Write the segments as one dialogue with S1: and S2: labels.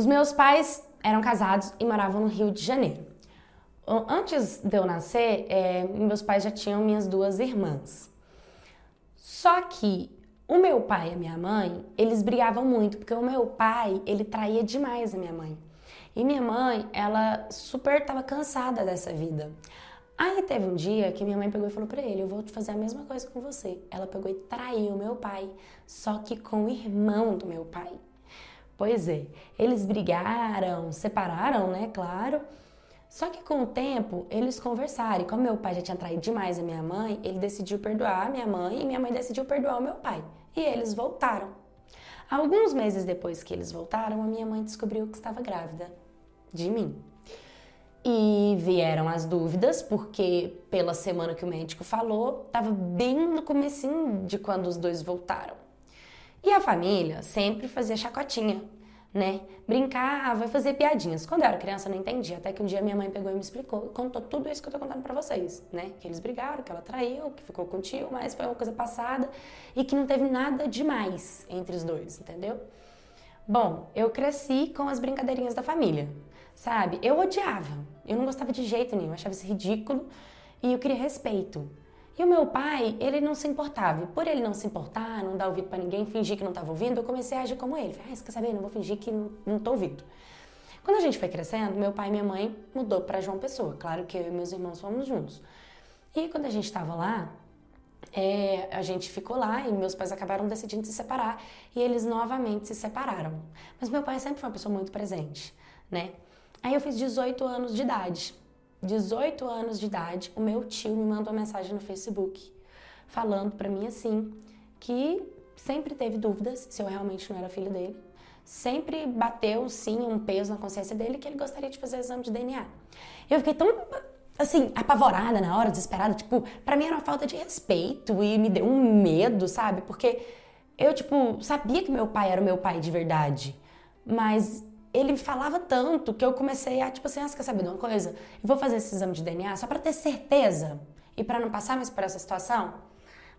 S1: Os meus pais eram casados e moravam no Rio de Janeiro. Antes de eu nascer, é, meus pais já tinham minhas duas irmãs. Só que o meu pai e a minha mãe, eles brigavam muito, porque o meu pai, ele traía demais a minha mãe. E minha mãe, ela super tava cansada dessa vida. Aí teve um dia que minha mãe pegou e falou para ele: Eu vou fazer a mesma coisa com você. Ela pegou e traiu meu pai, só que com o irmão do meu pai. Pois é, eles brigaram, separaram, né? Claro. Só que com o tempo eles conversaram. E como meu pai já tinha traído demais a minha mãe, ele decidiu perdoar a minha mãe e minha mãe decidiu perdoar o meu pai. E eles voltaram. Alguns meses depois que eles voltaram, a minha mãe descobriu que estava grávida de mim. E vieram as dúvidas, porque pela semana que o médico falou, estava bem no comecinho de quando os dois voltaram. E a família sempre fazia chacotinha, né? Brincava, fazer piadinhas. Quando eu era criança eu não entendia, até que um dia minha mãe pegou e me explicou, contou tudo isso que eu tô contando para vocês, né? Que eles brigaram, que ela traiu, que ficou com tio, mas foi uma coisa passada e que não teve nada demais entre os dois, entendeu? Bom, eu cresci com as brincadeirinhas da família, sabe? Eu odiava, eu não gostava de jeito nenhum, achava isso ridículo e eu queria respeito. E o meu pai, ele não se importava. E por ele não se importar, não dar ouvido para ninguém, fingir que não estava ouvindo, eu comecei a agir como ele. Falei, ah, você quer saber? Não vou fingir que não, estou ouvindo. Quando a gente foi crescendo, meu pai e minha mãe mudou para João Pessoa. Claro que eu e meus irmãos fomos juntos. E quando a gente estava lá, é, a gente ficou lá e meus pais acabaram decidindo se separar e eles novamente se separaram. Mas meu pai sempre foi uma pessoa muito presente, né? Aí eu fiz 18 anos de idade. 18 anos de idade, o meu tio me mandou uma mensagem no Facebook falando para mim assim que sempre teve dúvidas se eu realmente não era filho dele. Sempre bateu sim um peso na consciência dele que ele gostaria de fazer exame de DNA. Eu fiquei tão assim, apavorada na hora, desesperada, tipo, para mim era uma falta de respeito e me deu um medo, sabe? Porque eu tipo sabia que meu pai era o meu pai de verdade, mas ele falava tanto que eu comecei a, tipo assim, ah, você quer saber de uma coisa? Eu vou fazer esse exame de DNA só para ter certeza e para não passar mais por essa situação.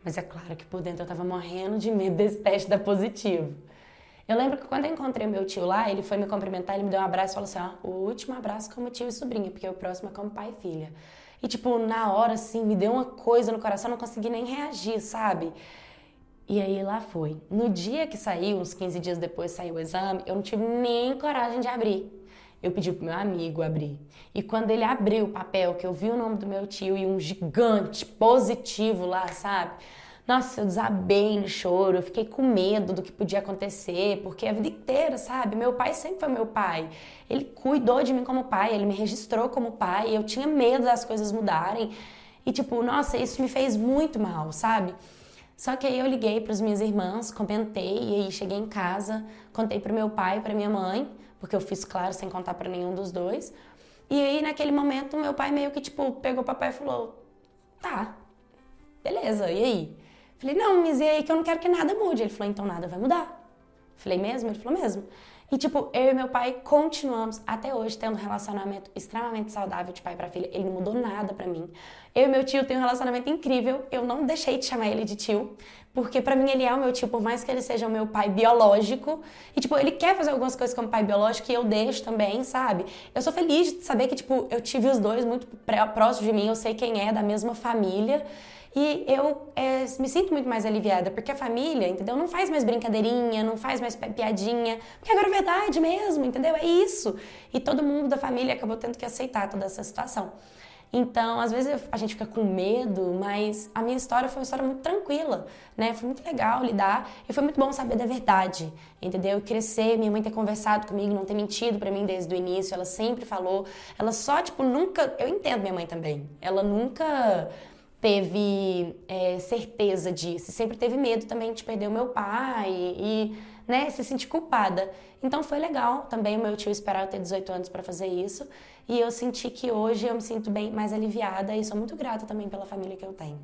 S1: Mas é claro que por dentro eu tava morrendo de medo desse teste dar positivo. Eu lembro que quando eu encontrei meu tio lá, ele foi me cumprimentar, ele me deu um abraço e falou assim: ó, o último abraço como tio e sobrinha, porque o próximo é como pai e filha. E, tipo, na hora, assim, me deu uma coisa no coração, não consegui nem reagir, sabe? E aí lá foi. No dia que saiu, uns 15 dias depois saiu o exame, eu não tive nem coragem de abrir. Eu pedi pro meu amigo abrir. E quando ele abriu o papel, que eu vi o nome do meu tio e um gigante positivo lá, sabe? Nossa, eu desabei no choro, eu fiquei com medo do que podia acontecer, porque a vida inteira, sabe? Meu pai sempre foi meu pai. Ele cuidou de mim como pai, ele me registrou como pai, eu tinha medo das coisas mudarem. E tipo, nossa, isso me fez muito mal, sabe? Só que aí eu liguei para as minhas irmãs, comentei, e aí cheguei em casa, contei para meu pai e para minha mãe, porque eu fiz claro sem contar para nenhum dos dois. E aí naquele momento meu pai meio que tipo pegou o papai e falou: "Tá. Beleza. E aí?" Falei: "Não, mas e aí que eu não quero que nada mude." Ele falou: "Então nada vai mudar." Falei: "Mesmo?" Ele falou: "Mesmo." E, tipo, eu e meu pai continuamos até hoje tendo um relacionamento extremamente saudável de pai para filha. Ele não mudou nada para mim. Eu e meu tio têm um relacionamento incrível. Eu não deixei de chamar ele de tio, porque para mim ele é o meu tio, por mais que ele seja o meu pai biológico. E, tipo, ele quer fazer algumas coisas como pai biológico e eu deixo também, sabe? Eu sou feliz de saber que, tipo, eu tive os dois muito próximos de mim. Eu sei quem é da mesma família. E eu é, me sinto muito mais aliviada, porque a família, entendeu? Não faz mais brincadeirinha, não faz mais piadinha, porque agora é verdade mesmo, entendeu? É isso. E todo mundo da família acabou tendo que aceitar toda essa situação. Então, às vezes a gente fica com medo, mas a minha história foi uma história muito tranquila, né? Foi muito legal lidar e foi muito bom saber da verdade, entendeu? Crescer, minha mãe ter conversado comigo, não ter mentido para mim desde o início, ela sempre falou, ela só, tipo, nunca. Eu entendo minha mãe também, ela nunca teve é, certeza disso, sempre teve medo também de perder o meu pai e, né, se sentir culpada. Então foi legal também o meu tio esperar eu ter 18 anos para fazer isso e eu senti que hoje eu me sinto bem mais aliviada e sou muito grata também pela família que eu tenho.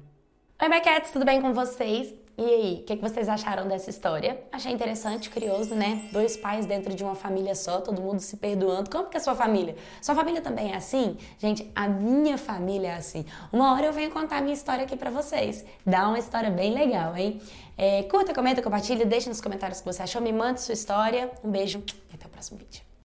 S1: Oi, Maquettes, tudo bem com vocês? E aí, o que, que, vocês acharam dessa história? Achei interessante, curioso, né? Dois pais dentro de uma família só, todo mundo se perdoando. Como que é a sua família? Sua família também é assim? Gente, a minha família é assim. Uma hora eu venho contar a minha história aqui pra vocês. Dá uma história bem legal, hein? É, curta, comenta, compartilha, deixa nos comentários o que você achou, me manda sua história. Um beijo e até o próximo vídeo.